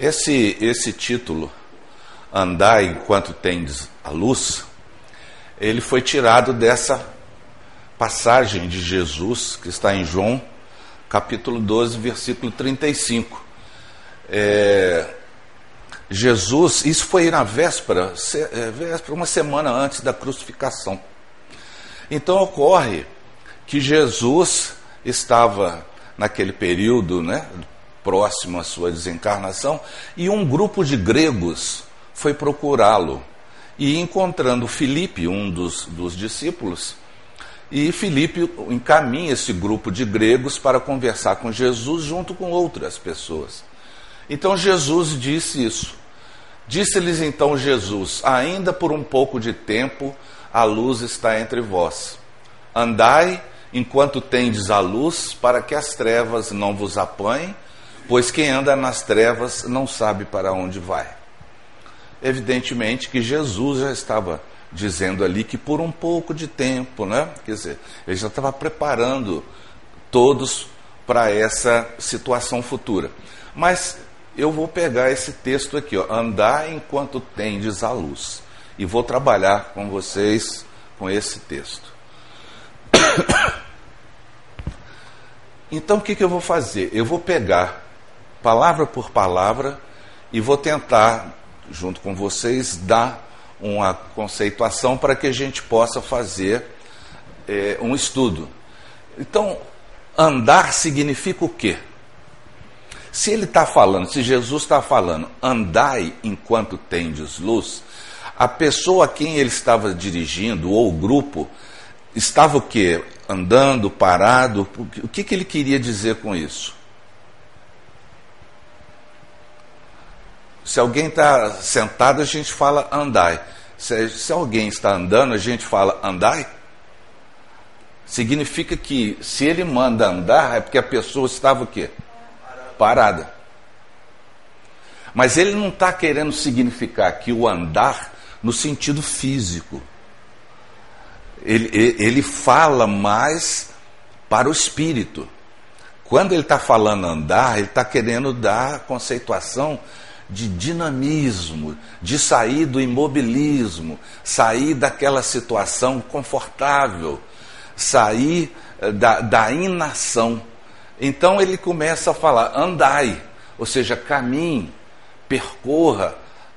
Esse, esse título, Andar enquanto tendes a luz, ele foi tirado dessa passagem de Jesus que está em João, capítulo 12, versículo 35. É, Jesus, isso foi na véspera, é, véspera, uma semana antes da crucificação. Então ocorre que Jesus estava naquele período, né, próximo à sua desencarnação, e um grupo de gregos foi procurá-lo. E encontrando Filipe, um dos, dos discípulos, e Filipe encaminha esse grupo de gregos para conversar com Jesus junto com outras pessoas. Então Jesus disse isso. Disse-lhes então Jesus: Ainda por um pouco de tempo a luz está entre vós. Andai enquanto tendes a luz, para que as trevas não vos apanhem, pois quem anda nas trevas não sabe para onde vai. Evidentemente que Jesus já estava dizendo ali que por um pouco de tempo, né? Quer dizer, ele já estava preparando todos para essa situação futura. Mas eu vou pegar esse texto aqui, ó, andar enquanto tendes a luz, e vou trabalhar com vocês com esse texto. Então o que, que eu vou fazer? Eu vou pegar palavra por palavra e vou tentar, junto com vocês, dar uma conceituação para que a gente possa fazer é, um estudo. Então, andar significa o quê? Se ele está falando, se Jesus está falando, andai enquanto tendes luz, a pessoa a quem ele estava dirigindo, ou o grupo, estava o quê? andando, parado. O que, que ele queria dizer com isso? Se alguém está sentado, a gente fala andai. Se, se, alguém está andando, a gente fala andai. Significa que se ele manda andar, é porque a pessoa estava o quê? Parada. Mas ele não está querendo significar aqui o andar no sentido físico ele, ele fala mais para o espírito. Quando ele está falando andar, ele está querendo dar conceituação de dinamismo, de sair do imobilismo, sair daquela situação confortável, sair eh, da, da inação. Então ele começa a falar: andai, ou seja, caminhe, percorra,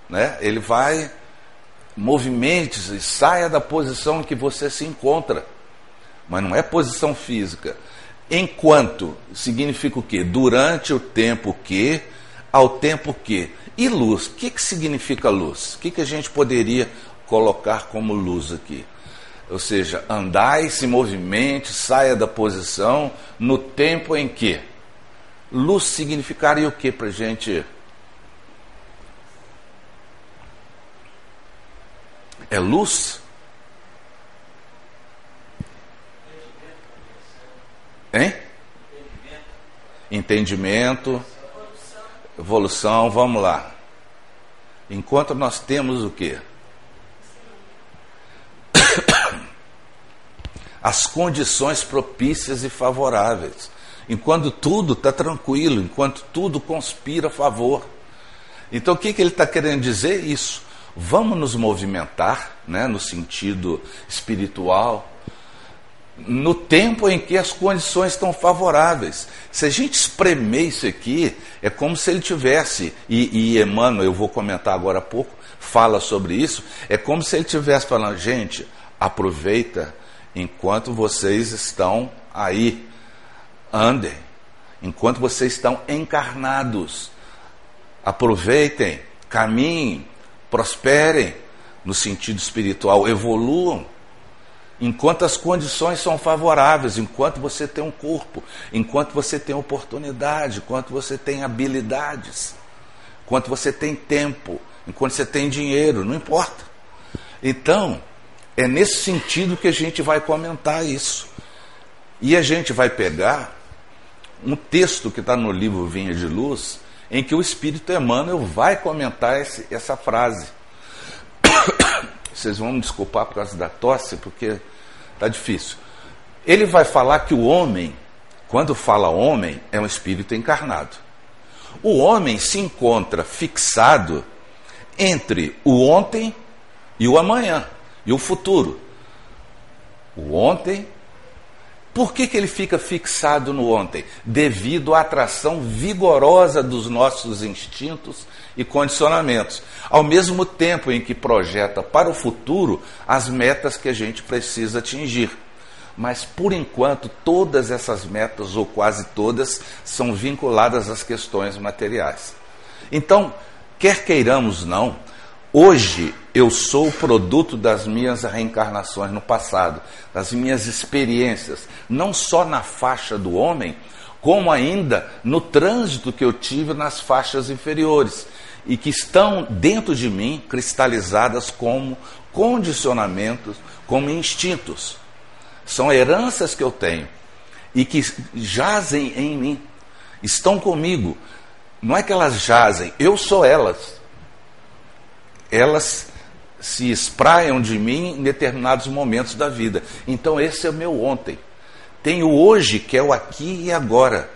né? ele vai movimente-se, saia da posição em que você se encontra. Mas não é posição física. Enquanto significa o quê? Durante o tempo que, ao tempo que. E luz? O que, que significa luz? O que, que a gente poderia colocar como luz aqui? Ou seja, andai, se movimente, saia da posição no tempo em que. Luz significaria o que para a gente é luz? Hein? Entendimento, evolução, vamos lá. Enquanto nós temos o que? As condições propícias e favoráveis. Enquanto tudo está tranquilo, enquanto tudo conspira a favor. Então o que, que ele está querendo dizer? Isso vamos nos movimentar, né, no sentido espiritual, no tempo em que as condições estão favoráveis. Se a gente espremer isso aqui, é como se ele tivesse, e, e Emmanuel, eu vou comentar agora há pouco, fala sobre isso, é como se ele tivesse falando, gente, aproveita enquanto vocês estão aí, andem, enquanto vocês estão encarnados, aproveitem, caminhem, prosperem no sentido espiritual, evoluam, enquanto as condições são favoráveis, enquanto você tem um corpo, enquanto você tem oportunidade, enquanto você tem habilidades, enquanto você tem tempo, enquanto você tem dinheiro, não importa. Então, é nesse sentido que a gente vai comentar isso. E a gente vai pegar um texto que está no livro Vinha de Luz, em que o Espírito Emmanuel vai comentar esse, essa frase. Vocês vão me desculpar por causa da tosse, porque está difícil. Ele vai falar que o homem, quando fala homem, é um espírito encarnado. O homem se encontra fixado entre o ontem e o amanhã, e o futuro. O ontem. Por que, que ele fica fixado no ontem? Devido à atração vigorosa dos nossos instintos e condicionamentos, ao mesmo tempo em que projeta para o futuro as metas que a gente precisa atingir. Mas, por enquanto, todas essas metas, ou quase todas, são vinculadas às questões materiais. Então, quer queiramos não, hoje eu sou o produto das minhas reencarnações no passado, das minhas experiências, não só na faixa do homem, como ainda no trânsito que eu tive nas faixas inferiores e que estão dentro de mim cristalizadas como condicionamentos, como instintos. São heranças que eu tenho e que jazem em mim, estão comigo. Não é que elas jazem, eu sou elas. Elas se espraiam de mim em determinados momentos da vida. Então, esse é o meu ontem. Tenho hoje, que é o aqui e agora.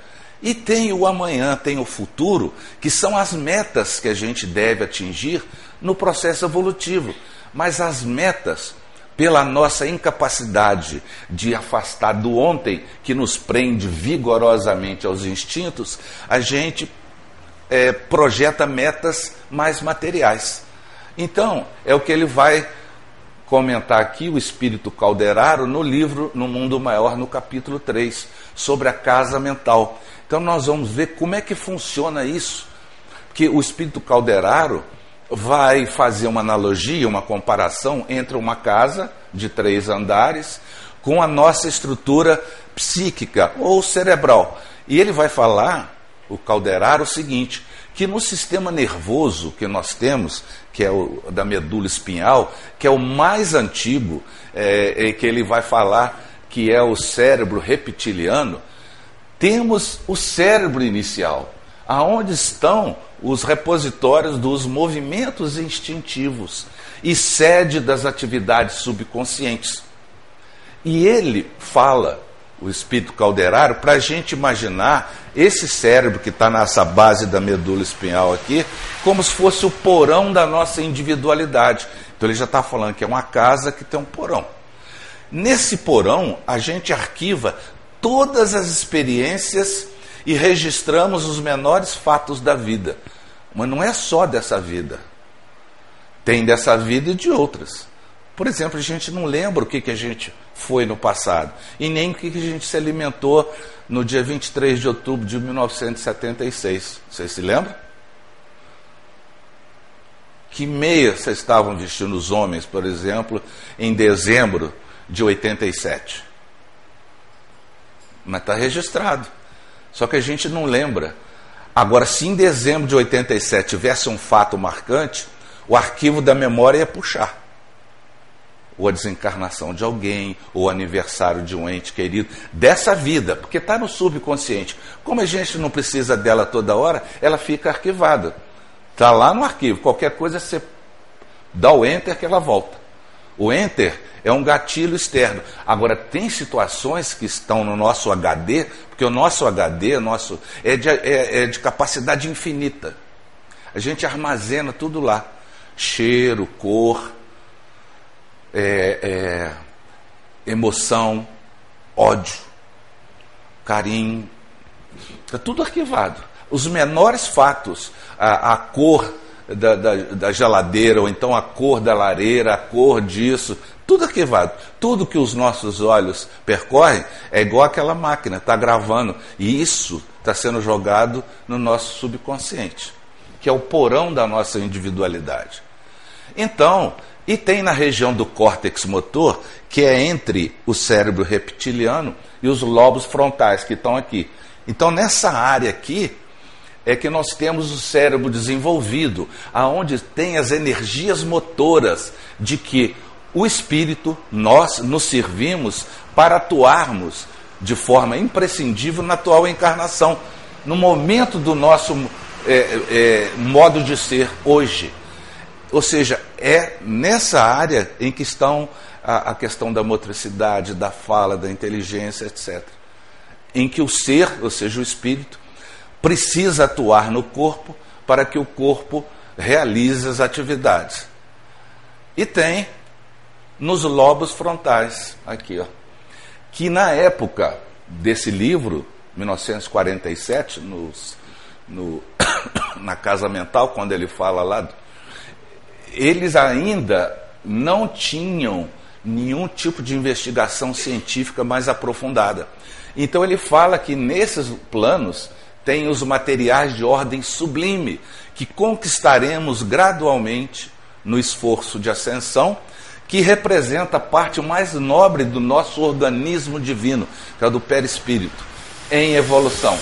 E tenho o amanhã, tenho o futuro, que são as metas que a gente deve atingir no processo evolutivo. Mas as metas pela nossa incapacidade de afastar do ontem, que nos prende vigorosamente aos instintos, a gente é, projeta metas mais materiais. Então, é o que ele vai comentar aqui, o Espírito Calderaro, no livro No Mundo Maior, no capítulo 3, sobre a casa mental. Então, nós vamos ver como é que funciona isso. Porque o Espírito Calderaro vai fazer uma analogia, uma comparação entre uma casa de três andares com a nossa estrutura psíquica ou cerebral. E ele vai falar, o Calderar, o seguinte: que no sistema nervoso que nós temos, que é o da medula espinhal, que é o mais antigo, é, é, que ele vai falar que é o cérebro reptiliano, temos o cérebro inicial, aonde estão os repositórios dos movimentos instintivos e sede das atividades subconscientes. E ele fala, o espírito calderário, para a gente imaginar esse cérebro que está nessa base da medula espinhal aqui, como se fosse o porão da nossa individualidade. Então ele já está falando que é uma casa que tem um porão. Nesse porão, a gente arquiva todas as experiências e registramos os menores fatos da vida. Mas não é só dessa vida. Tem dessa vida e de outras. Por exemplo, a gente não lembra o que, que a gente foi no passado e nem o que, que a gente se alimentou no dia 23 de outubro de 1976. Vocês se lembram? Que meia vocês estavam vestindo os homens, por exemplo, em dezembro de 87? Mas está registrado. Só que a gente não lembra. Agora, se em dezembro de 87 tivesse um fato marcante, o arquivo da memória ia puxar. Ou a desencarnação de alguém, ou o aniversário de um ente querido, dessa vida, porque está no subconsciente. Como a gente não precisa dela toda hora, ela fica arquivada. Está lá no arquivo. Qualquer coisa você dá o enter que ela volta. O enter é um gatilho externo. Agora, tem situações que estão no nosso HD, porque o nosso HD nosso, é, de, é, é de capacidade infinita. A gente armazena tudo lá: cheiro, cor, é, é, emoção, ódio, carinho. Está tudo arquivado. Os menores fatos, a, a cor da, da, da, geladeira, ou então a cor da lareira, a cor disso, tudo arquivado. Tudo que os nossos olhos percorrem é igual aquela máquina, está gravando. E isso está sendo jogado no nosso subconsciente, que é o porão da nossa individualidade. Então, e tem na região do córtex motor, que é entre o cérebro reptiliano e os lobos frontais que estão aqui. Então, nessa área aqui, é que nós temos o cérebro desenvolvido, aonde tem as energias motoras de que o espírito, nós nos servimos para atuarmos de forma imprescindível na atual encarnação, no momento do nosso é, é, modo de ser hoje. Ou seja, é nessa área em que estão a, a questão da motricidade, da fala, da inteligência, etc. Em que o ser, ou seja, o espírito, precisa atuar no corpo para que o corpo realize as atividades. E tem nos lobos frontais, aqui, ó, que na época desse livro, 1947, nos, no, na Casa Mental, quando ele fala lá, eles ainda não tinham nenhum tipo de investigação científica mais aprofundada. Então ele fala que nesses planos tem os materiais de ordem sublime, que conquistaremos gradualmente no esforço de ascensão, que representa a parte mais nobre do nosso organismo divino, que é do perispírito, em evolução.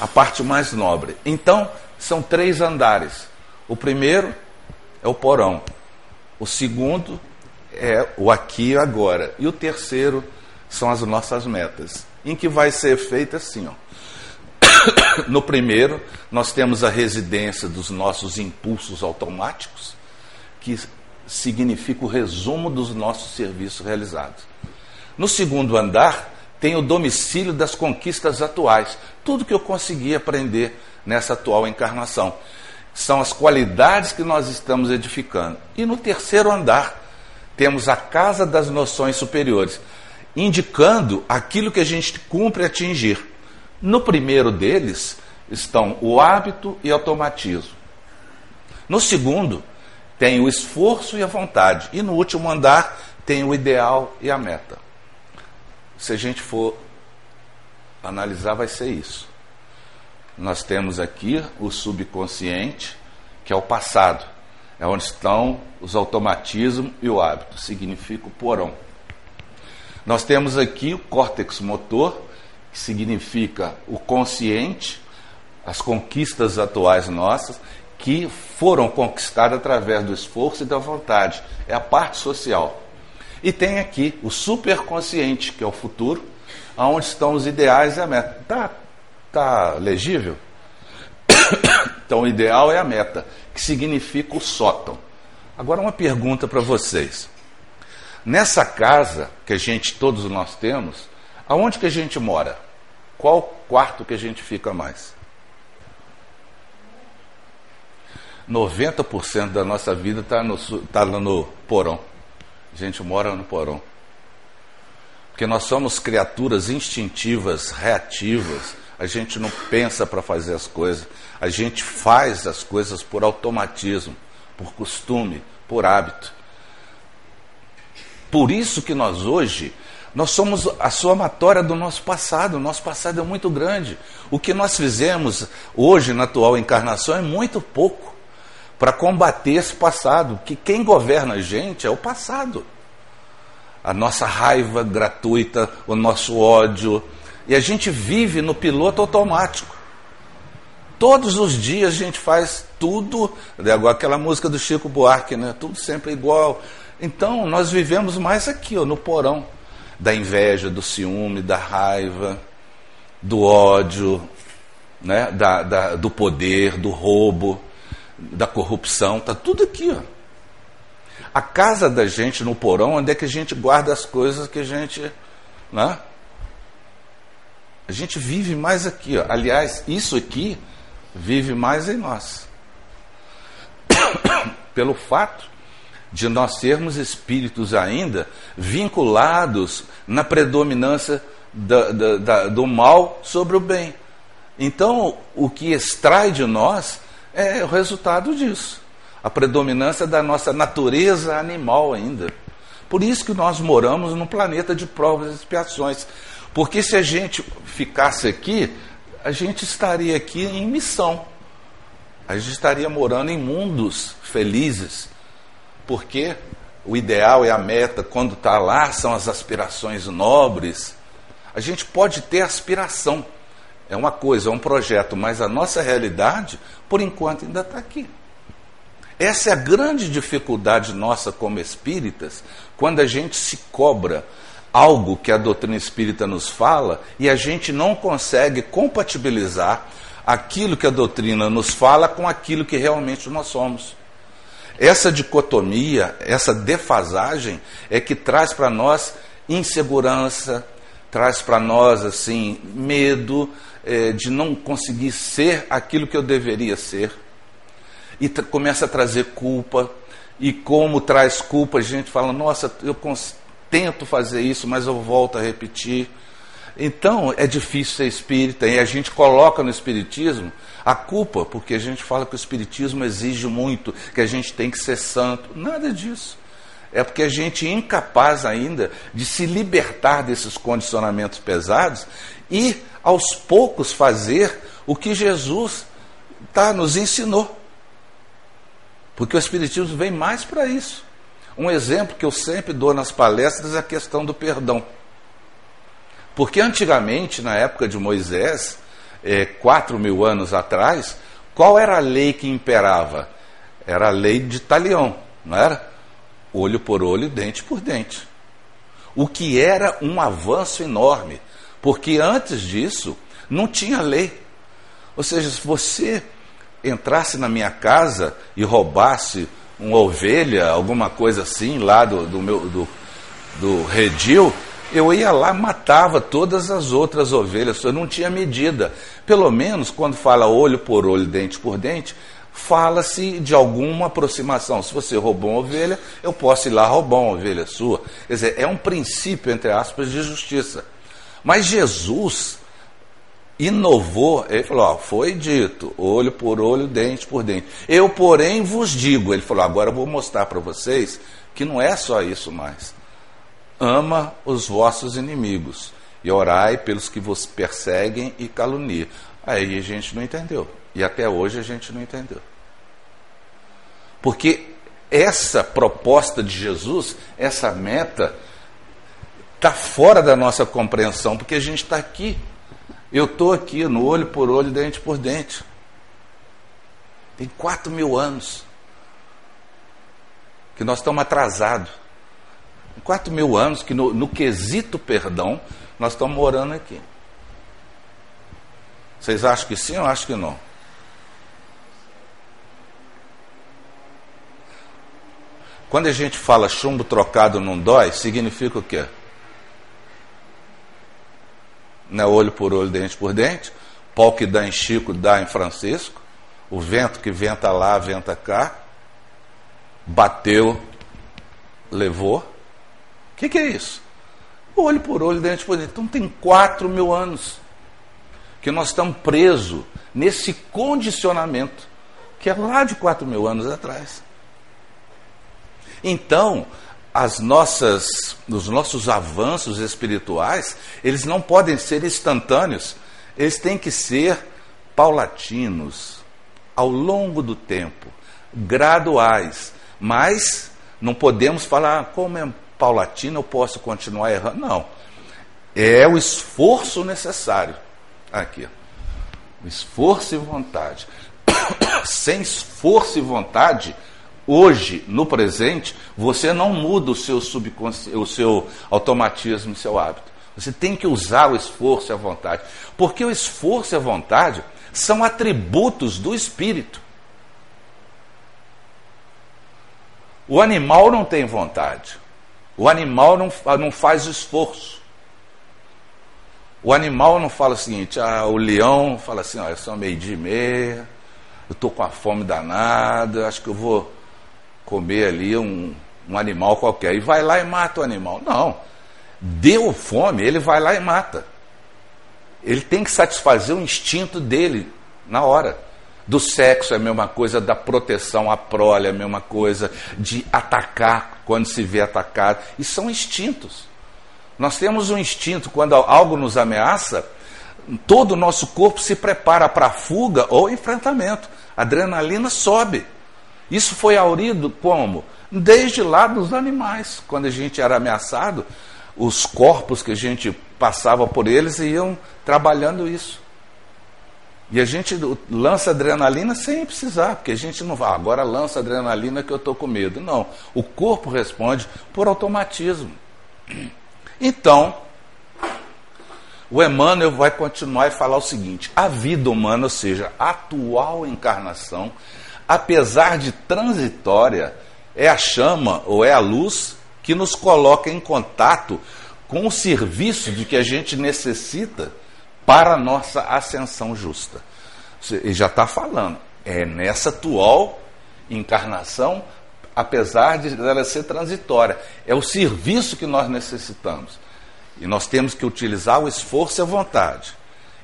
A parte mais nobre. Então, são três andares. O primeiro é o porão. O segundo é o aqui e agora. E o terceiro são as nossas metas. Em que vai ser feito assim, ó. No primeiro, nós temos a residência dos nossos impulsos automáticos, que significa o resumo dos nossos serviços realizados. No segundo andar, tem o domicílio das conquistas atuais, tudo que eu consegui aprender nessa atual encarnação. São as qualidades que nós estamos edificando. E no terceiro andar, temos a casa das noções superiores, indicando aquilo que a gente cumpre atingir. No primeiro deles estão o hábito e automatismo. No segundo, tem o esforço e a vontade. E no último andar, tem o ideal e a meta. Se a gente for analisar, vai ser isso. Nós temos aqui o subconsciente, que é o passado. É onde estão os automatismos e o hábito, significa o porão. Nós temos aqui o córtex motor, que significa o consciente, as conquistas atuais nossas, que foram conquistadas através do esforço e da vontade. É a parte social. E tem aqui o superconsciente, que é o futuro, aonde estão os ideais e a meta. Tá, tá legível? Então, o ideal é a meta, que significa o sótão. Agora, uma pergunta para vocês. Nessa casa que a gente, todos nós temos, aonde que a gente mora? Qual quarto que a gente fica mais? 90% da nossa vida está no, tá no porão. A gente mora no porão. Porque nós somos criaturas instintivas, reativas. A gente não pensa para fazer as coisas. A gente faz as coisas por automatismo, por costume, por hábito. Por isso que nós hoje, nós somos a somatória do nosso passado. O nosso passado é muito grande. O que nós fizemos hoje na atual encarnação é muito pouco para combater esse passado. Que quem governa a gente é o passado. A nossa raiva gratuita, o nosso ódio. E a gente vive no piloto automático. Todos os dias a gente faz tudo, agora aquela música do Chico Buarque, né? Tudo sempre igual. Então nós vivemos mais aqui, ó, no porão da inveja, do ciúme, da raiva, do ódio, né? da, da do poder, do roubo, da corrupção, tá tudo aqui, ó. A casa da gente no porão, onde é que a gente guarda as coisas que a gente, né? A gente vive mais aqui, ó. Aliás, isso aqui vive mais em nós. Pelo fato de nós sermos espíritos ainda vinculados na predominância da, da, da, do mal sobre o bem. Então, o que extrai de nós é o resultado disso. A predominância da nossa natureza animal ainda. Por isso que nós moramos num planeta de provas e expiações. Porque se a gente ficasse aqui, a gente estaria aqui em missão. A gente estaria morando em mundos felizes. Porque o ideal e a meta, quando está lá, são as aspirações nobres. A gente pode ter aspiração. É uma coisa, é um projeto, mas a nossa realidade, por enquanto, ainda está aqui. Essa é a grande dificuldade nossa como espíritas, quando a gente se cobra algo que a doutrina espírita nos fala e a gente não consegue compatibilizar aquilo que a doutrina nos fala com aquilo que realmente nós somos. Essa dicotomia, essa defasagem é que traz para nós insegurança, traz para nós assim medo, é, de não conseguir ser aquilo que eu deveria ser. E começa a trazer culpa. E como traz culpa, a gente fala: nossa, eu tento fazer isso, mas eu volto a repetir. Então é difícil ser espírita e a gente coloca no espiritismo a culpa, porque a gente fala que o espiritismo exige muito, que a gente tem que ser santo. Nada disso. É porque a gente é incapaz ainda de se libertar desses condicionamentos pesados e aos poucos fazer o que Jesus tá, nos ensinou. Porque o Espiritismo vem mais para isso. Um exemplo que eu sempre dou nas palestras é a questão do perdão. Porque antigamente, na época de Moisés, é, quatro mil anos atrás, qual era a lei que imperava? Era a lei de talião, não era? Olho por olho, dente por dente. O que era um avanço enorme, porque antes disso não tinha lei. Ou seja, se você entrasse na minha casa e roubasse uma ovelha, alguma coisa assim, lá do, do meu do, do redil, eu ia lá matava todas as outras ovelhas, eu não tinha medida. Pelo menos quando fala olho por olho, dente por dente, fala-se de alguma aproximação. Se você roubou uma ovelha, eu posso ir lá roubar uma ovelha sua. Quer dizer, é um princípio, entre aspas, de justiça. Mas Jesus inovou, ele falou: ó, foi dito, olho por olho, dente por dente. Eu, porém, vos digo, ele falou: agora eu vou mostrar para vocês que não é só isso mais ama os vossos inimigos e orai pelos que vos perseguem e caluniam. Aí a gente não entendeu. E até hoje a gente não entendeu. Porque essa proposta de Jesus, essa meta, está fora da nossa compreensão, porque a gente está aqui. Eu estou aqui no olho por olho, dente por dente. Tem quatro mil anos que nós estamos atrasados. Quatro mil anos que no, no quesito perdão, nós estamos morando aqui. Vocês acham que sim ou acham que não? Quando a gente fala chumbo trocado não dói, significa o quê? Não é olho por olho, dente por dente. Pau que dá em Chico, dá em Francisco. O vento que venta lá, venta cá. Bateu, levou. O que, que, é isso? Olho por olho, dente por dente. Então tem quatro mil anos que nós estamos presos nesse condicionamento que é lá de quatro mil anos atrás. Então, as nossas, os nossos avanços espirituais, eles não podem ser instantâneos, eles têm que ser paulatinos, ao longo do tempo, graduais, mas não podemos falar como é paulatina, eu posso continuar errando. Não. É o esforço necessário. Aqui. Esforço e vontade. Sem esforço e vontade, hoje, no presente, você não muda o seu subconsciente, o seu automatismo e seu hábito. Você tem que usar o esforço e a vontade. Porque o esforço e a vontade são atributos do espírito. O animal não tem vontade. O animal não, não faz esforço. O animal não fala o seguinte, ah, o leão fala assim, olha, são meio-dia e meia, eu estou com a fome danada, acho que eu vou comer ali um, um animal qualquer. E vai lá e mata o animal. Não. Deu fome, ele vai lá e mata. Ele tem que satisfazer o instinto dele na hora. Do sexo é a mesma coisa, da proteção à prole é a mesma coisa, de atacar quando se vê atacado. E são instintos. Nós temos um instinto, quando algo nos ameaça, todo o nosso corpo se prepara para a fuga ou enfrentamento. A adrenalina sobe. Isso foi aurido como? Desde lá dos animais. Quando a gente era ameaçado, os corpos que a gente passava por eles iam trabalhando isso. E a gente lança adrenalina sem precisar, porque a gente não vai, ah, agora lança adrenalina que eu estou com medo. Não. O corpo responde por automatismo. Então, o Emmanuel vai continuar e falar o seguinte: a vida humana, ou seja, a atual encarnação, apesar de transitória, é a chama ou é a luz que nos coloca em contato com o serviço de que a gente necessita para a nossa ascensão justa. Ele já está falando, é nessa atual encarnação, apesar de ela ser transitória, é o serviço que nós necessitamos. E nós temos que utilizar o esforço e a vontade.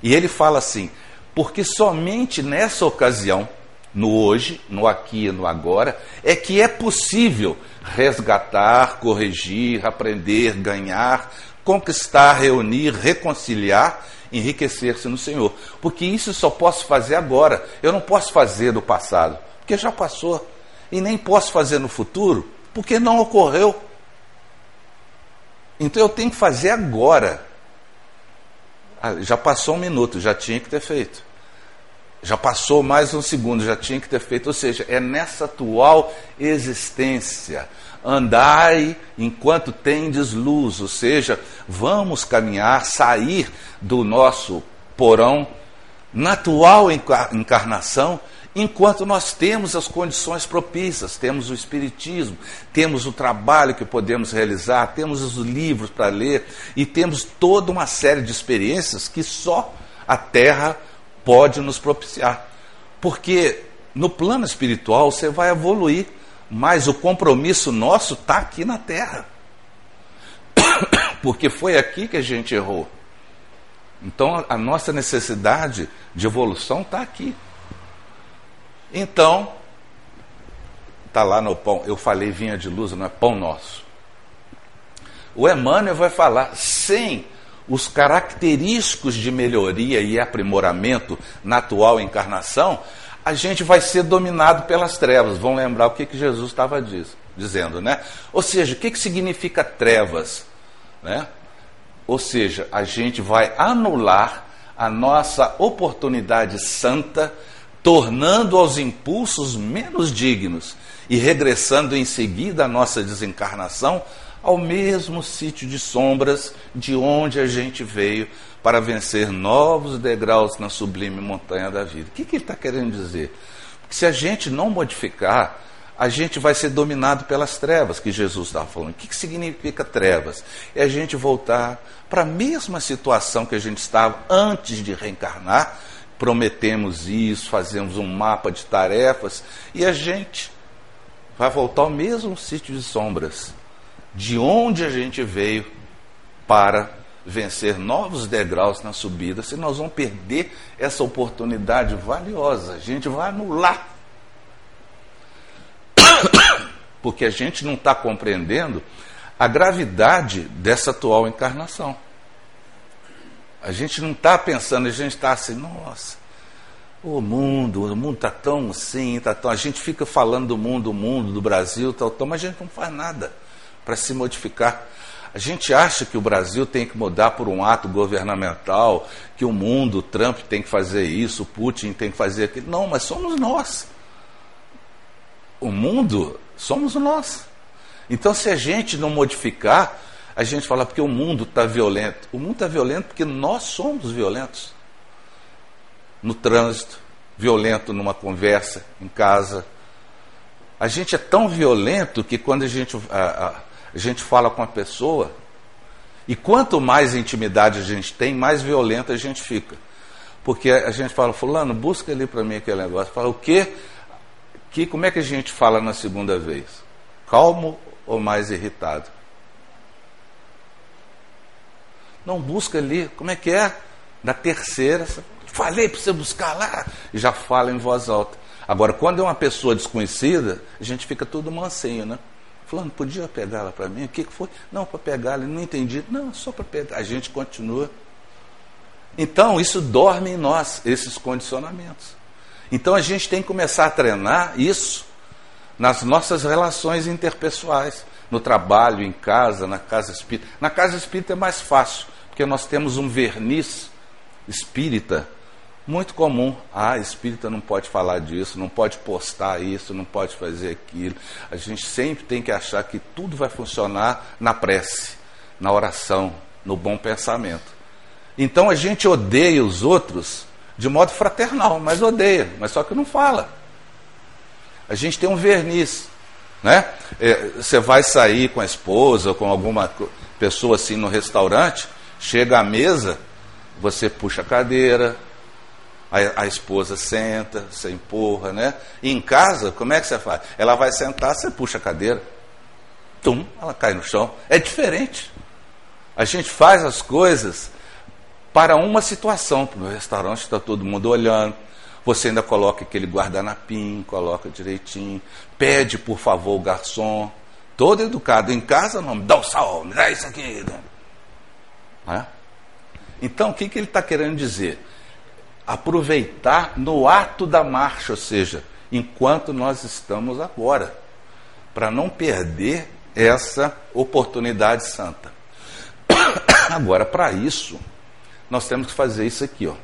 E ele fala assim: porque somente nessa ocasião, no hoje, no aqui e no agora, é que é possível resgatar, corrigir, aprender, ganhar, conquistar, reunir, reconciliar, enriquecer-se no Senhor. Porque isso só posso fazer agora. Eu não posso fazer no passado, porque já passou. E nem posso fazer no futuro, porque não ocorreu. Então eu tenho que fazer agora. Ah, já passou um minuto, já tinha que ter feito. Já passou mais um segundo, já tinha que ter feito. Ou seja, é nessa atual existência. Andai enquanto tendes luz, ou seja, vamos caminhar, sair do nosso porão na atual encarnação enquanto nós temos as condições propícias, temos o Espiritismo, temos o trabalho que podemos realizar, temos os livros para ler e temos toda uma série de experiências que só a Terra pode nos propiciar. Porque no plano espiritual você vai evoluir, mas o compromisso nosso está aqui na Terra. Porque foi aqui que a gente errou. Então a nossa necessidade de evolução está aqui. Então, está lá no pão, eu falei vinha de luz, não é pão nosso. O Emmanuel vai falar, sem os característicos de melhoria e aprimoramento na atual encarnação, a gente vai ser dominado pelas trevas. Vão lembrar o que, que Jesus estava diz, dizendo, né? Ou seja, o que, que significa trevas? Né? Ou seja, a gente vai anular a nossa oportunidade santa tornando aos impulsos menos dignos e regressando em seguida à nossa desencarnação ao mesmo sítio de sombras de onde a gente veio para vencer novos degraus na sublime montanha da vida. O que, que ele está querendo dizer? Se a gente não modificar, a gente vai ser dominado pelas trevas que Jesus estava falando. O que, que significa trevas? É a gente voltar para a mesma situação que a gente estava antes de reencarnar, prometemos isso, fazemos um mapa de tarefas e a gente vai voltar ao mesmo sítio de sombras, de onde a gente veio para vencer novos degraus na subida, se nós vamos perder essa oportunidade valiosa, a gente vai anular. Porque a gente não está compreendendo a gravidade dessa atual encarnação. A gente não está pensando, a gente está assim, nossa, o mundo, o mundo está tão assim, está tão. A gente fica falando do mundo, o mundo, do Brasil, tal, tal, mas a gente não faz nada para se modificar. A gente acha que o Brasil tem que mudar por um ato governamental, que o mundo, o Trump tem que fazer isso, o Putin tem que fazer aquilo. Não, mas somos nós. O mundo somos nós. Então, se a gente não modificar, a gente fala porque o mundo está violento. O mundo está violento porque nós somos violentos. No trânsito, violento numa conversa, em casa. A gente é tão violento que quando a gente, a, a, a gente fala com a pessoa, e quanto mais intimidade a gente tem, mais violento a gente fica. Porque a gente fala, fulano, busca ali para mim aquele negócio. Fala, o quê? Que, como é que a gente fala na segunda vez? Calmo ou mais irritado? Não busca ali, como é que é? Na terceira, falei para você buscar lá, e já fala em voz alta. Agora, quando é uma pessoa desconhecida, a gente fica tudo mansinho, né? Falando, podia pegar ela para mim? O que, que foi? Não, para pegar ela, não entendi. Não, só para pegar. A gente continua. Então, isso dorme em nós, esses condicionamentos. Então, a gente tem que começar a treinar isso nas nossas relações interpessoais, no trabalho, em casa, na casa espírita. Na casa espírita é mais fácil, porque nós temos um verniz espírita muito comum. Ah, espírita não pode falar disso, não pode postar isso, não pode fazer aquilo. A gente sempre tem que achar que tudo vai funcionar na prece, na oração, no bom pensamento. Então a gente odeia os outros de modo fraternal, mas odeia, mas só que não fala. A gente tem um verniz, né? É, você vai sair com a esposa, com alguma pessoa assim no restaurante, chega à mesa, você puxa a cadeira, a, a, esposa senta, você empurra, né? E em casa, como é que você faz? Ela vai sentar, você puxa a cadeira, tum, ela cai no chão. É diferente. A gente faz as coisas para uma situação. No restaurante está todo mundo olhando. Você ainda coloca aquele guardanapim, coloca direitinho. Pede, por favor, o garçom. Todo educado. Em casa, não, me dá o sal, me dá isso aqui. É? Então, o que, que ele está querendo dizer? Aproveitar no ato da marcha, ou seja, enquanto nós estamos agora, para não perder essa oportunidade santa. Agora, para isso, nós temos que fazer isso aqui, ó.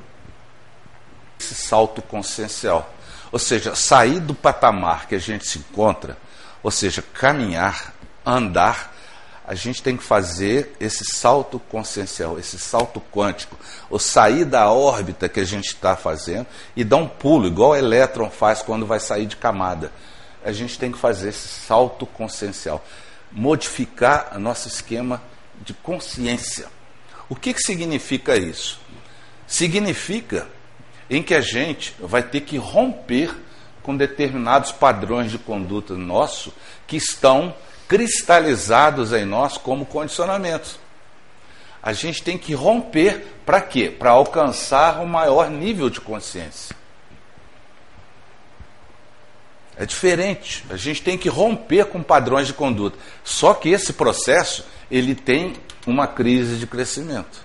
Esse salto consciencial. Ou seja, sair do patamar que a gente se encontra, ou seja, caminhar, andar, a gente tem que fazer esse salto consciencial, esse salto quântico, ou sair da órbita que a gente está fazendo e dar um pulo, igual o elétron faz quando vai sair de camada. A gente tem que fazer esse salto consciencial, modificar nosso esquema de consciência. O que, que significa isso? Significa em que a gente vai ter que romper com determinados padrões de conduta nosso que estão cristalizados em nós como condicionamentos. A gente tem que romper para quê? Para alcançar um maior nível de consciência. É diferente. A gente tem que romper com padrões de conduta. Só que esse processo ele tem uma crise de crescimento.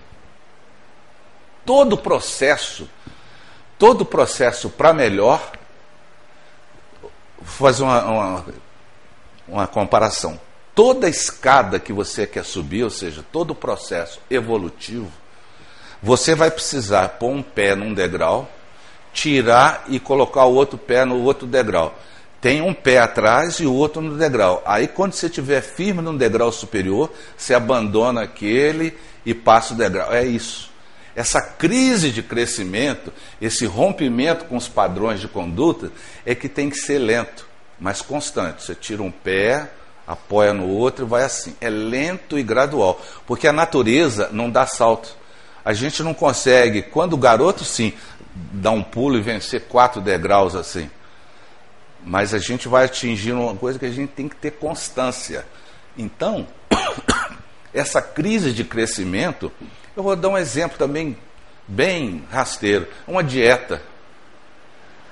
Todo processo, todo processo para melhor, vou fazer uma, uma, uma comparação. Toda escada que você quer subir, ou seja, todo processo evolutivo, você vai precisar pôr um pé num degrau, tirar e colocar o outro pé no outro degrau tem um pé atrás e o outro no degrau. Aí, quando você estiver firme no degrau superior, você abandona aquele e passa o degrau. É isso. Essa crise de crescimento, esse rompimento com os padrões de conduta, é que tem que ser lento, mas constante. Você tira um pé, apoia no outro e vai assim. É lento e gradual, porque a natureza não dá salto. A gente não consegue, quando o garoto sim, dá um pulo e vencer quatro degraus assim. Mas a gente vai atingir uma coisa que a gente tem que ter constância. Então, essa crise de crescimento, eu vou dar um exemplo também bem rasteiro: uma dieta.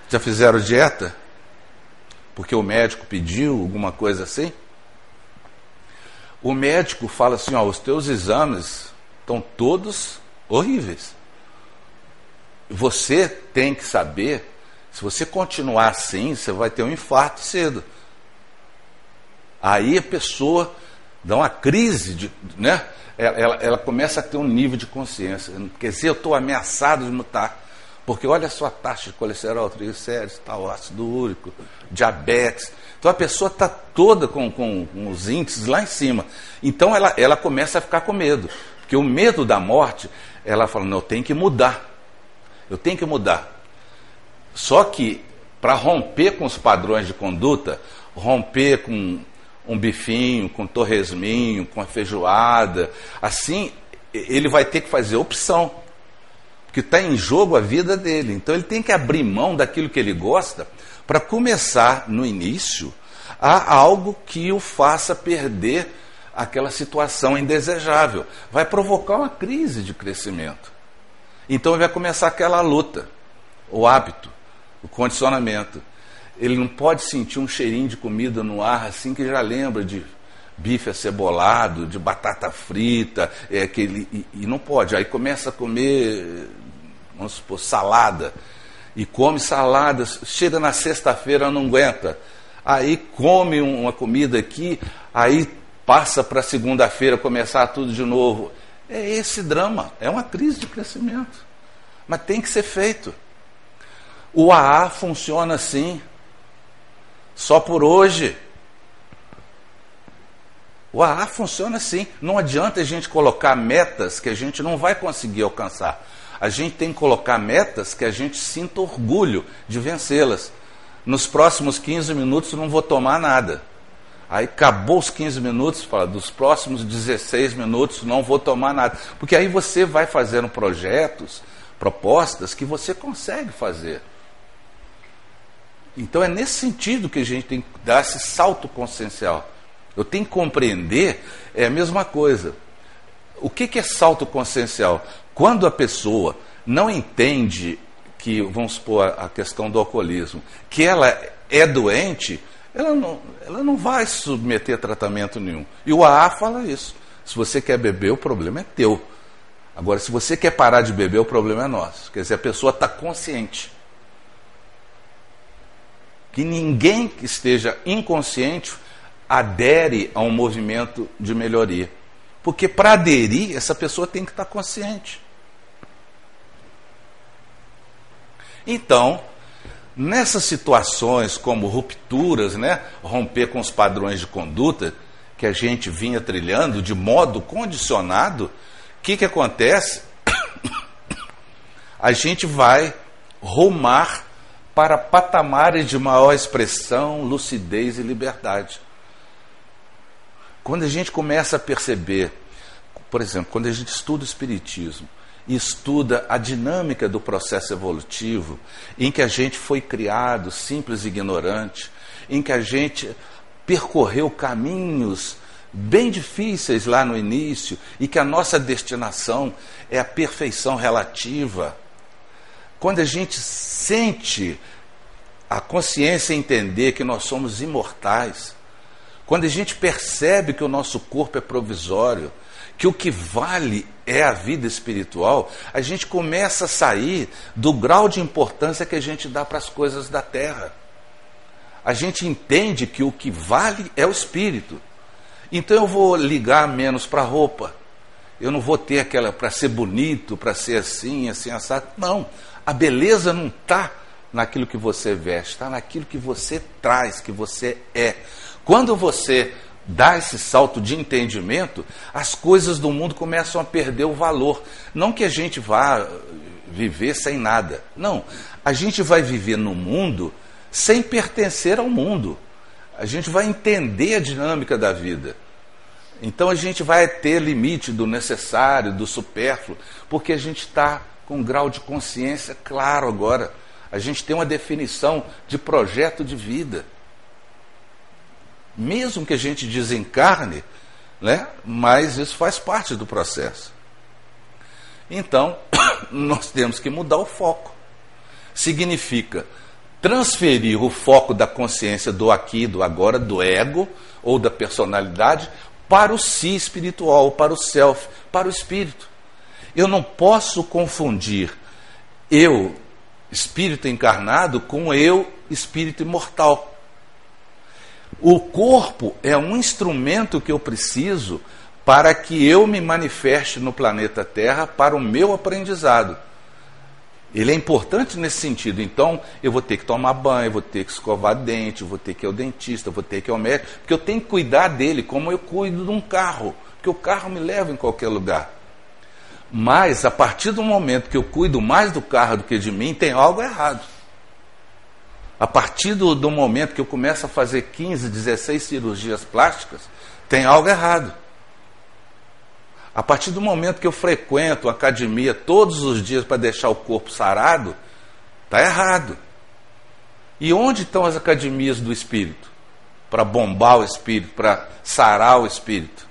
Já fizeram dieta? Porque o médico pediu alguma coisa assim? O médico fala assim: ó, os teus exames estão todos horríveis. Você tem que saber se você continuar assim, você vai ter um infarto cedo. Aí a pessoa dá uma crise, de, né? Ela, ela, ela começa a ter um nível de consciência. Quer dizer, eu estou ameaçado de mutar. Porque olha a sua taxa de colesterol, triglicéridos, tal, ácido úrico, diabetes. Então a pessoa está toda com, com, com, os índices lá em cima. Então ela, ela começa a ficar com medo. Porque o medo da morte, ela fala, não, eu tenho que mudar. Eu tenho que mudar. Só que, para romper com os padrões de conduta, romper com um bifinho, com torresminho, com a feijoada, assim, ele vai ter que fazer opção. Porque está em jogo a vida dele. Então ele tem que abrir mão daquilo que ele gosta para começar no início a algo que o faça perder aquela situação indesejável. Vai provocar uma crise de crescimento. Então ele vai começar aquela luta, o hábito o condicionamento. Ele não pode sentir um cheirinho de comida no ar assim que já lembra de bife acebolado, de batata frita, é, que ele, e, e não pode. Aí começa a comer, vamos supor, salada. E come salada, chega na sexta-feira, não aguenta. Aí come uma comida aqui, aí passa para segunda-feira começar tudo de novo. É esse drama, é uma crise de crescimento. Mas tem que ser feito. O AA funciona assim. Só por hoje. O AA funciona assim. Não adianta a gente colocar metas que a gente não vai conseguir alcançar. A gente tem que colocar metas que a gente sinta orgulho de vencê-las. Nos próximos 15 minutos não vou tomar nada. Aí acabou os 15 minutos, fala, dos próximos 16 minutos não vou tomar nada. Porque aí você vai fazendo projetos, propostas que você consegue fazer. Então é nesse sentido que a gente tem que dar esse salto consciencial. Eu tenho que compreender, é a mesma coisa. O que, que é salto consciencial? Quando a pessoa não entende que, vamos supor, a questão do alcoolismo, que ela é doente, ela não, ela não vai submeter a tratamento nenhum. E o AA fala isso. Se você quer beber, o problema é teu. Agora, se você quer parar de beber, o problema é nosso. Quer dizer, a pessoa está consciente. Que ninguém que esteja inconsciente adere a um movimento de melhoria. Porque para aderir, essa pessoa tem que estar consciente. Então, nessas situações como rupturas, né, romper com os padrões de conduta que a gente vinha trilhando de modo condicionado, o que, que acontece? A gente vai rumar para patamares de maior expressão, lucidez e liberdade. Quando a gente começa a perceber, por exemplo, quando a gente estuda o Espiritismo, e estuda a dinâmica do processo evolutivo, em que a gente foi criado simples e ignorante, em que a gente percorreu caminhos bem difíceis lá no início e que a nossa destinação é a perfeição relativa. Quando a gente sente a consciência entender que nós somos imortais, quando a gente percebe que o nosso corpo é provisório, que o que vale é a vida espiritual, a gente começa a sair do grau de importância que a gente dá para as coisas da terra. A gente entende que o que vale é o espírito. Então eu vou ligar menos para a roupa. Eu não vou ter aquela para ser bonito, para ser assim, assim, assado. Não. A beleza não está naquilo que você veste, está naquilo que você traz, que você é. Quando você dá esse salto de entendimento, as coisas do mundo começam a perder o valor. Não que a gente vá viver sem nada. Não. A gente vai viver no mundo sem pertencer ao mundo. A gente vai entender a dinâmica da vida. Então a gente vai ter limite do necessário, do supérfluo, porque a gente está com um grau de consciência claro agora. A gente tem uma definição de projeto de vida mesmo que a gente desencarne, né? mas isso faz parte do processo. Então, nós temos que mudar o foco. Significa transferir o foco da consciência do aqui, do agora, do ego ou da personalidade para o si espiritual, para o self, para o espírito. Eu não posso confundir eu, espírito encarnado, com eu, espírito imortal. O corpo é um instrumento que eu preciso para que eu me manifeste no planeta Terra para o meu aprendizado. Ele é importante nesse sentido. Então, eu vou ter que tomar banho, vou ter que escovar dente, vou ter que ir ao dentista, vou ter que ir ao médico, porque eu tenho que cuidar dele como eu cuido de um carro, porque o carro me leva em qualquer lugar. Mas, a partir do momento que eu cuido mais do carro do que de mim, tem algo errado. A partir do, do momento que eu começo a fazer 15, 16 cirurgias plásticas, tem algo errado. A partir do momento que eu frequento a academia todos os dias para deixar o corpo sarado, está errado. E onde estão as academias do espírito? Para bombar o espírito, para sarar o espírito.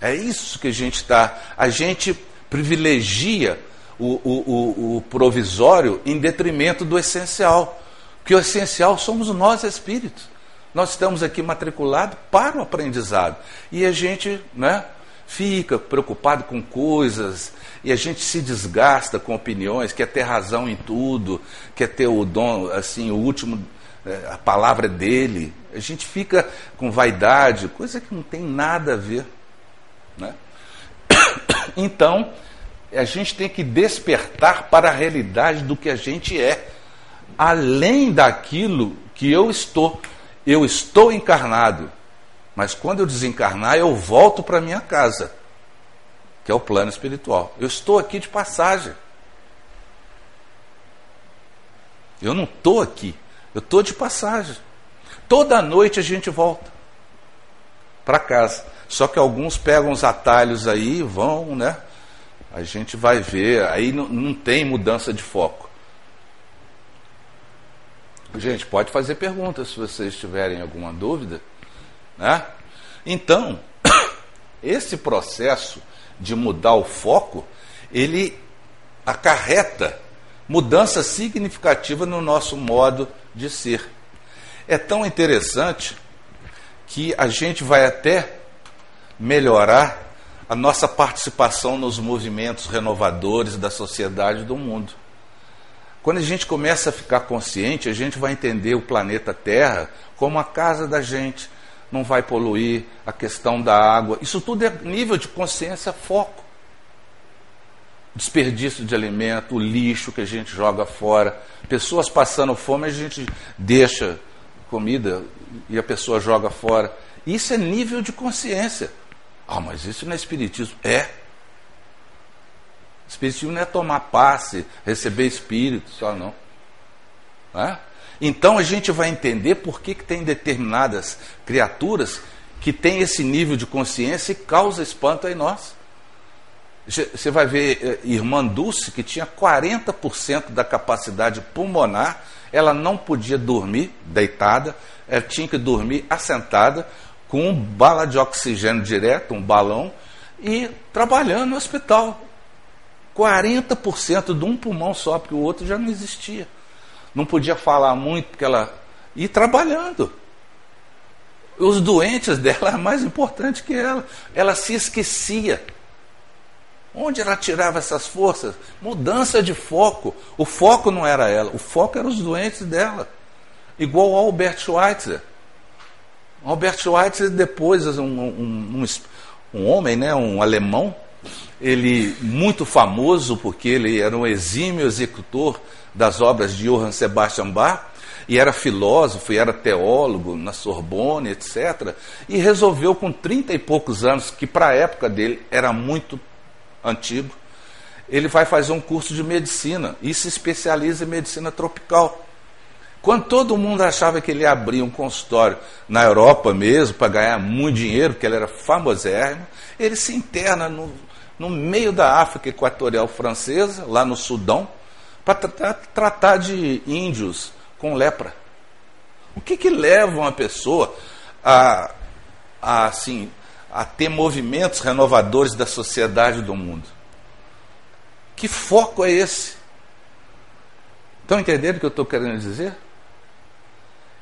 É isso que a gente está. A gente privilegia o, o, o, provisório em detrimento do essencial. Que o essencial somos nós espíritos. Nós estamos aqui matriculados para o aprendizado. E a gente né, fica preocupado com coisas, e a gente se desgasta com opiniões, quer ter razão em tudo, quer ter o dom, assim, o último, é, a palavra dele. A gente fica com vaidade, coisa que não tem nada a ver. Né? Então, a gente tem que despertar para a realidade do que a gente é, além daquilo que eu estou. Eu estou encarnado, mas quando eu desencarnar, eu volto para minha casa, que é o plano espiritual. Eu estou aqui de passagem. Eu não estou aqui, eu estou de passagem. Toda noite a gente volta para casa. Só que alguns pegam os atalhos aí, vão, né? A gente vai ver, aí não, não tem mudança de foco. Gente, pode fazer perguntas se vocês tiverem alguma dúvida. Né? Então, esse processo de mudar o foco, ele acarreta mudança significativa no nosso modo de ser. É tão interessante que a gente vai até melhorar a nossa participação nos movimentos renovadores da sociedade do mundo. Quando a gente começa a ficar consciente, a gente vai entender o planeta Terra como a casa da gente, não vai poluir, a questão da água. Isso tudo é nível de consciência, foco. Desperdício de alimento, lixo que a gente joga fora, pessoas passando fome, a gente deixa comida e a pessoa joga fora. Isso é nível de consciência. Ah, mas isso não é espiritismo. É. Espiritismo não é tomar passe, receber espírito só não. É? Então a gente vai entender por que, que tem determinadas criaturas que têm esse nível de consciência e causa espanto em nós. Você vai ver eh, irmã Dulce, que tinha 40% da capacidade pulmonar, ela não podia dormir deitada, ela tinha que dormir assentada, com bala de oxigênio direto, um balão, e trabalhando no hospital. 40% de um pulmão só, porque o outro já não existia. Não podia falar muito, porque ela. ia trabalhando. Os doentes dela eram mais importantes que ela. Ela se esquecia. Onde ela tirava essas forças? Mudança de foco. O foco não era ela, o foco eram os doentes dela. Igual o Albert Schweitzer. Albert Schweitzer, depois, um, um, um, um homem, né, um alemão, ele muito famoso porque ele era um exímio executor das obras de Johann Sebastian Bach e era filósofo e era teólogo na Sorbonne, etc. E resolveu com 30 e poucos anos, que para a época dele era muito antigo, ele vai fazer um curso de medicina e se especializa em medicina tropical. Quando todo mundo achava que ele ia abrir um consultório na Europa mesmo, para ganhar muito dinheiro, porque ele era famosérrimo, ele se interna no, no meio da África Equatorial Francesa, lá no Sudão, para tratar, tratar de índios com lepra. O que, que leva uma pessoa a, a, assim, a ter movimentos renovadores da sociedade do mundo? Que foco é esse? Estão entendendo o que eu estou querendo dizer?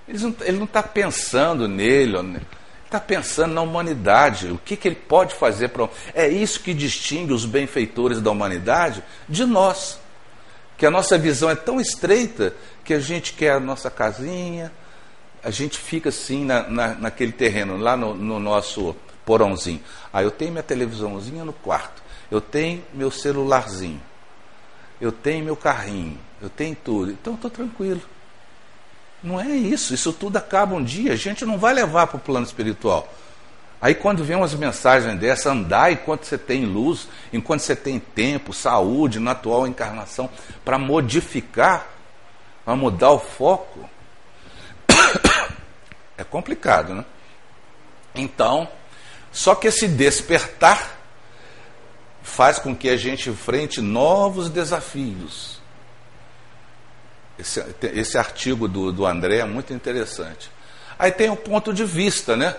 Ele não está pensando nele, está pensando na humanidade, o que, que ele pode fazer para. É isso que distingue os benfeitores da humanidade de nós. Que a nossa visão é tão estreita que a gente quer a nossa casinha, a gente fica assim na, na, naquele terreno, lá no, no nosso porãozinho. Ah, eu tenho minha televisãozinha no quarto, eu tenho meu celularzinho, eu tenho meu carrinho, eu tenho tudo, então estou tranquilo. Não é isso, isso tudo acaba um dia, a gente não vai levar para o plano espiritual. Aí quando vem umas mensagens dessa, andar enquanto você tem luz, enquanto você tem tempo, saúde, na atual encarnação, para modificar, para mudar o foco, é complicado, né? Então, só que esse despertar faz com que a gente enfrente novos desafios. Esse, esse artigo do, do André é muito interessante. Aí tem o ponto de vista, né?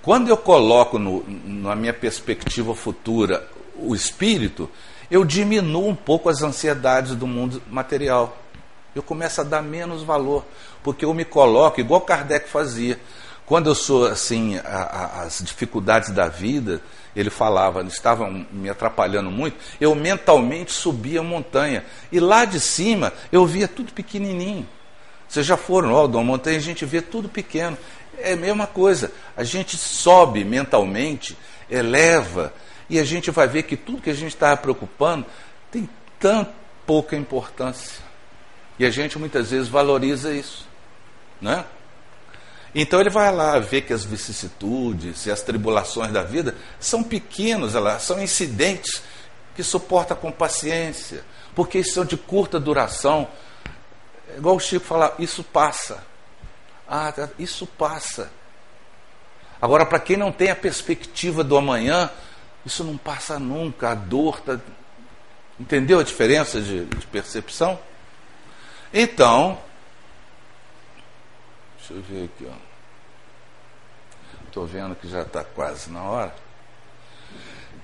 Quando eu coloco no, na minha perspectiva futura o espírito, eu diminuo um pouco as ansiedades do mundo material. Eu começo a dar menos valor, porque eu me coloco, igual Kardec fazia. Quando eu sou assim, a, a, as dificuldades da vida, ele falava, estavam me atrapalhando muito, eu mentalmente subia a montanha. E lá de cima eu via tudo pequenininho. Vocês já foram, ó, uma montanha a gente vê tudo pequeno. É a mesma coisa. A gente sobe mentalmente, eleva, e a gente vai ver que tudo que a gente estava preocupando tem tão pouca importância. E a gente muitas vezes valoriza isso. Né? Então ele vai lá ver que as vicissitudes e as tribulações da vida são pequenos, são incidentes que suporta com paciência, porque são de curta duração. É igual o Chico fala, isso passa. Ah, tá, isso passa. Agora, para quem não tem a perspectiva do amanhã, isso não passa nunca. A dor está. Entendeu a diferença de, de percepção? Então, deixa eu ver aqui, ó. Estou vendo que já está quase na hora.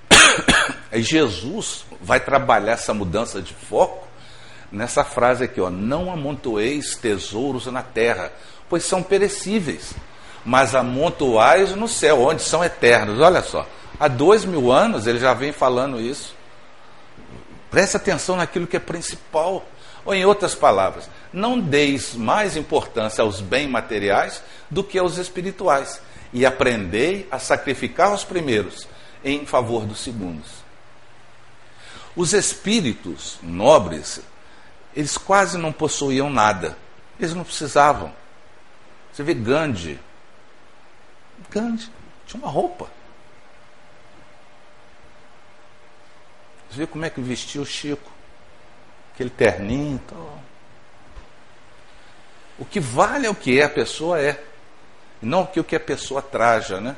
Aí Jesus vai trabalhar essa mudança de foco nessa frase aqui, ó, não amontoeis tesouros na terra, pois são perecíveis, mas amontoais no céu, onde são eternos. Olha só, há dois mil anos ele já vem falando isso. Preste atenção naquilo que é principal. Ou em outras palavras, não deis mais importância aos bens materiais do que aos espirituais, e aprendei a sacrificar os primeiros em favor dos segundos. Os espíritos nobres eles quase não possuíam nada. Eles não precisavam. Você vê Gandhi. Gandhi tinha uma roupa. Você vê como é que vestia o Chico. Aquele terninho e tal. O que vale é o que é a pessoa é. Não o que a pessoa traja, né?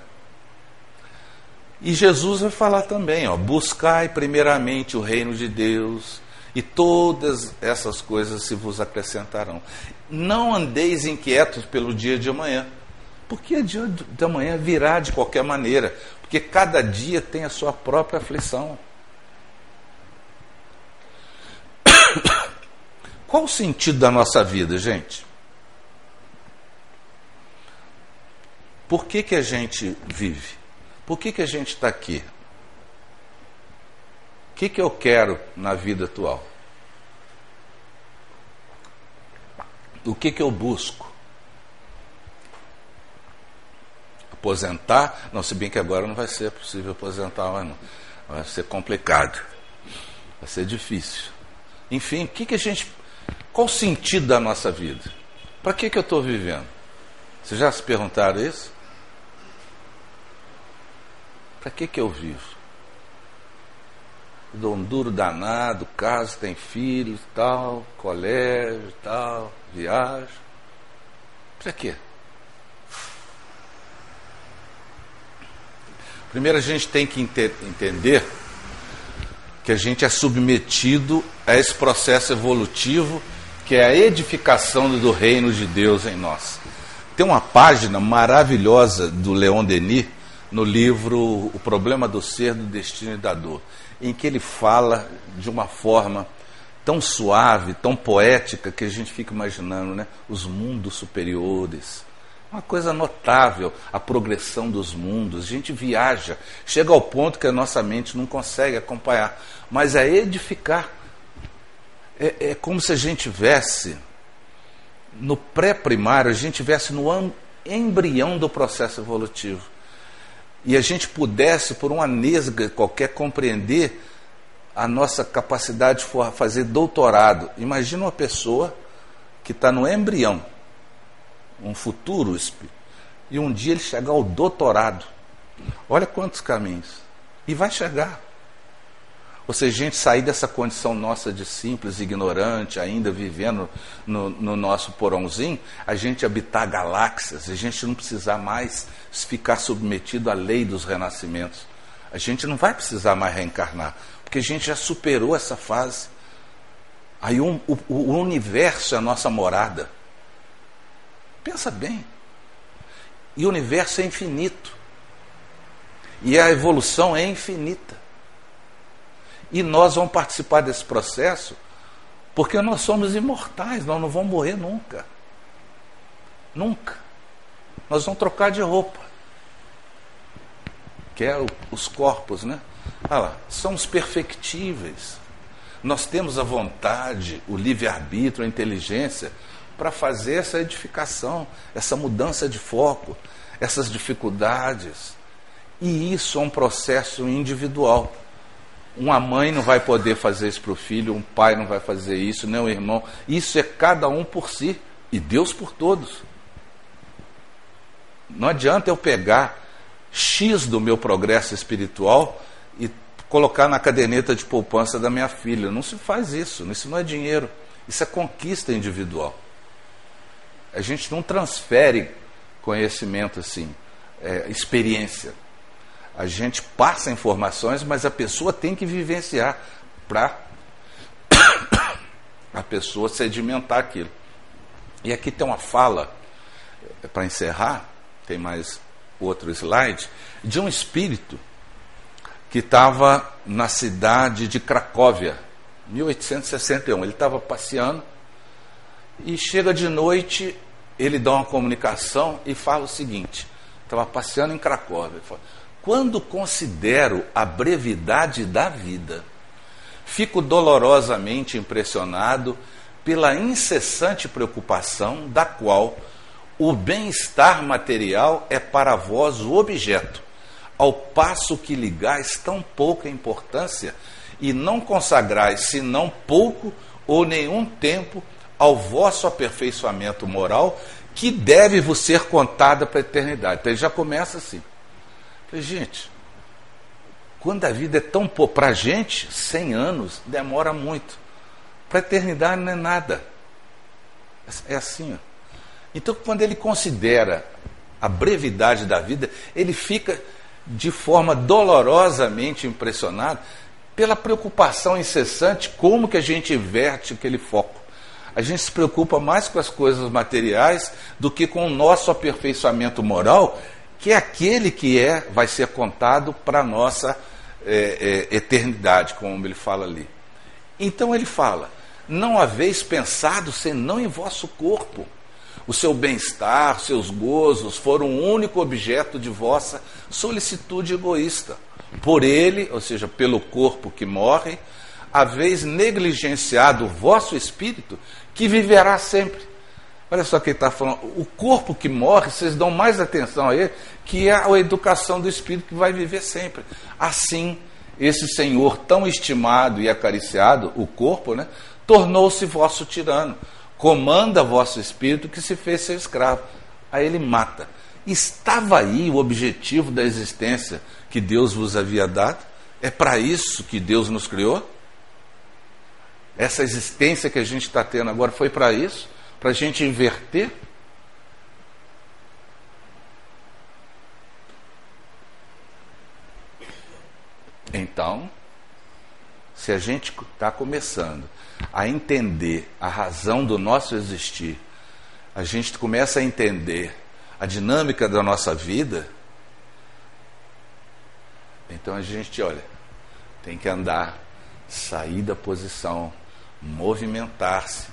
E Jesus vai falar também, ó, buscai primeiramente o reino de Deus e todas essas coisas se vos acrescentarão. Não andeis inquietos pelo dia de amanhã, porque o dia de amanhã virá de qualquer maneira, porque cada dia tem a sua própria aflição. Qual o sentido da nossa vida, gente? Por que, que a gente vive? Por que, que a gente está aqui? que, que eu quero na vida atual? O que, que eu busco? Aposentar? Não, se bem que agora não vai ser possível aposentar, mas não. vai ser complicado, vai ser difícil. Enfim, o que, que a gente. Qual o sentido da nossa vida? Para que, que eu estou vivendo? Vocês já se perguntaram isso? Para que, que eu vivo? dou um duro danado, casa, tem filhos, tal, colégio, tal, viagem. Para quê? Primeiro a gente tem que entender que a gente é submetido a esse processo evolutivo que é a edificação do reino de Deus em nós. Tem uma página maravilhosa do Leon Denis no livro O Problema do Ser, do Destino e da Dor em que ele fala de uma forma tão suave, tão poética, que a gente fica imaginando né? os mundos superiores. Uma coisa notável, a progressão dos mundos. A gente viaja, chega ao ponto que a nossa mente não consegue acompanhar. Mas é edificar. É, é como se a gente tivesse no pré-primário, a gente tivesse no embrião do processo evolutivo e a gente pudesse, por uma nesga qualquer, compreender a nossa capacidade de fazer doutorado. Imagina uma pessoa que está no embrião, um futuro espírito, e um dia ele chegar ao doutorado. Olha quantos caminhos. E vai chegar. Ou seja, a gente sair dessa condição nossa de simples, ignorante, ainda vivendo no, no nosso porãozinho, a gente habitar galáxias, a gente não precisar mais ficar submetido à lei dos renascimentos. A gente não vai precisar mais reencarnar, porque a gente já superou essa fase. Aí um, o, o universo é a nossa morada. Pensa bem. E o universo é infinito. E a evolução é infinita. E nós vamos participar desse processo porque nós somos imortais, nós não vamos morrer nunca. Nunca. Nós vamos trocar de roupa. Que é os corpos, né? Olha lá, somos perfectíveis. Nós temos a vontade, o livre-arbítrio, a inteligência para fazer essa edificação, essa mudança de foco, essas dificuldades. E isso é um processo individual. Uma mãe não vai poder fazer isso para o filho, um pai não vai fazer isso, nem o irmão. Isso é cada um por si e Deus por todos. Não adianta eu pegar X do meu progresso espiritual e colocar na caderneta de poupança da minha filha. Não se faz isso, isso não é dinheiro, isso é conquista individual. A gente não transfere conhecimento assim, é, experiência. A gente passa informações, mas a pessoa tem que vivenciar para a pessoa sedimentar aquilo. E aqui tem uma fala, é, para encerrar, tem mais outro slide, de um espírito que estava na cidade de Cracóvia, 1861. Ele estava passeando e chega de noite, ele dá uma comunicação e fala o seguinte: estava passeando em Cracóvia. Fala, Quando considero a brevidade da vida, fico dolorosamente impressionado pela incessante preocupação da qual o bem-estar material é para vós o objeto, ao passo que ligais tão pouca importância e não consagrais senão pouco ou nenhum tempo ao vosso aperfeiçoamento moral, que deve vos ser contada para a eternidade. Então ele já começa assim. Falei, gente, quando a vida é tão pouco, para a gente, 100 anos demora muito. Para a eternidade não é nada. É assim, ó. Então, quando ele considera a brevidade da vida, ele fica de forma dolorosamente impressionado pela preocupação incessante como que a gente inverte aquele foco. A gente se preocupa mais com as coisas materiais do que com o nosso aperfeiçoamento moral, que é aquele que é, vai ser contado para a nossa é, é, eternidade, como ele fala ali. Então ele fala: não haveis pensado senão em vosso corpo o seu bem-estar, seus gozos foram o único objeto de vossa solicitude egoísta. Por ele, ou seja, pelo corpo que morre, haveis negligenciado o vosso espírito, que viverá sempre. Olha só quem está falando. O corpo que morre, vocês dão mais atenção a ele, que é a educação do espírito que vai viver sempre. Assim, esse Senhor tão estimado e acariciado, o corpo, né, tornou-se vosso tirano comanda vosso espírito que se fez seu escravo. Aí ele mata. Estava aí o objetivo da existência que Deus vos havia dado? É para isso que Deus nos criou? Essa existência que a gente está tendo agora foi para isso? Para a gente inverter? Então, se a gente está começando a entender a razão do nosso existir, a gente começa a entender a dinâmica da nossa vida, então a gente, olha, tem que andar, sair da posição, movimentar-se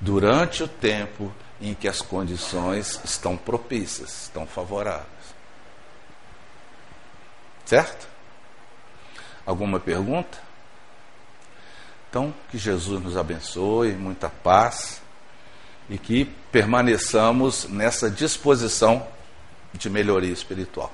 durante o tempo em que as condições estão propícias, estão favoráveis. Certo? Alguma pergunta? Então, que Jesus nos abençoe, muita paz e que permaneçamos nessa disposição de melhoria espiritual.